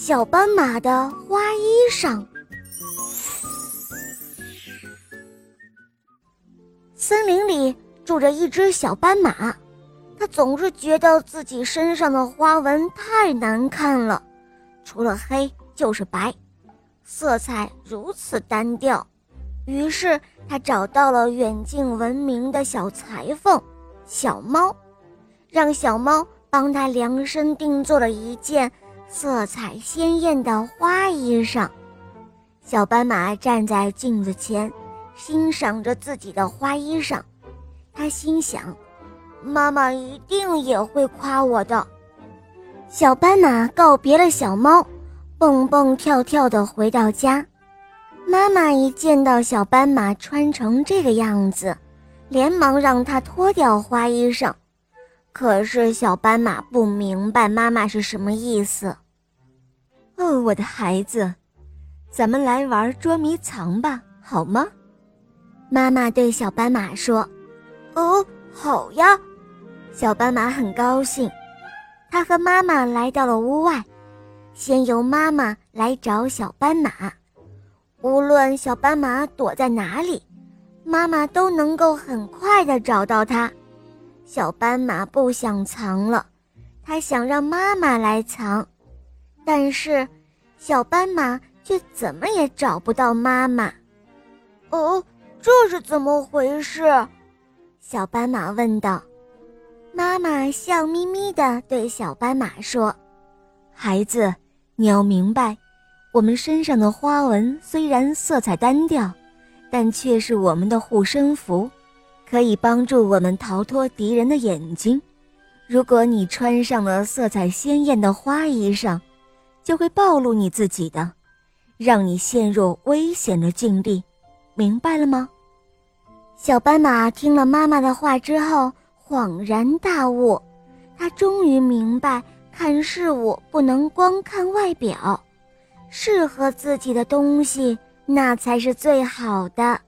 小斑马的花衣裳。森林里住着一只小斑马，它总是觉得自己身上的花纹太难看了，除了黑就是白，色彩如此单调。于是，他找到了远近闻名的小裁缝小猫，让小猫帮他量身定做了一件色彩鲜艳的花衣裳。小斑马站在镜子前，欣赏着自己的花衣裳。他心想：“妈妈一定也会夸我的。”小斑马告别了小猫，蹦蹦跳跳地回到家。妈妈一见到小斑马穿成这个样子，连忙让它脱掉花衣裳。可是小斑马不明白妈妈是什么意思。哦，我的孩子，咱们来玩捉迷藏吧，好吗？妈妈对小斑马说：“哦，好呀。”小斑马很高兴。它和妈妈来到了屋外，先由妈妈来找小斑马。无论小斑马躲在哪里，妈妈都能够很快的找到它。小斑马不想藏了，它想让妈妈来藏，但是小斑马却怎么也找不到妈妈。哦，这是怎么回事？小斑马问道。妈妈笑眯眯地对小斑马说：“孩子，你要明白。”我们身上的花纹虽然色彩单调，但却是我们的护身符，可以帮助我们逃脱敌人的眼睛。如果你穿上了色彩鲜艳的花衣裳，就会暴露你自己的，让你陷入危险的境地。明白了吗？小斑马听了妈妈的话之后，恍然大悟，他终于明白，看事物不能光看外表。适合自己的东西，那才是最好的。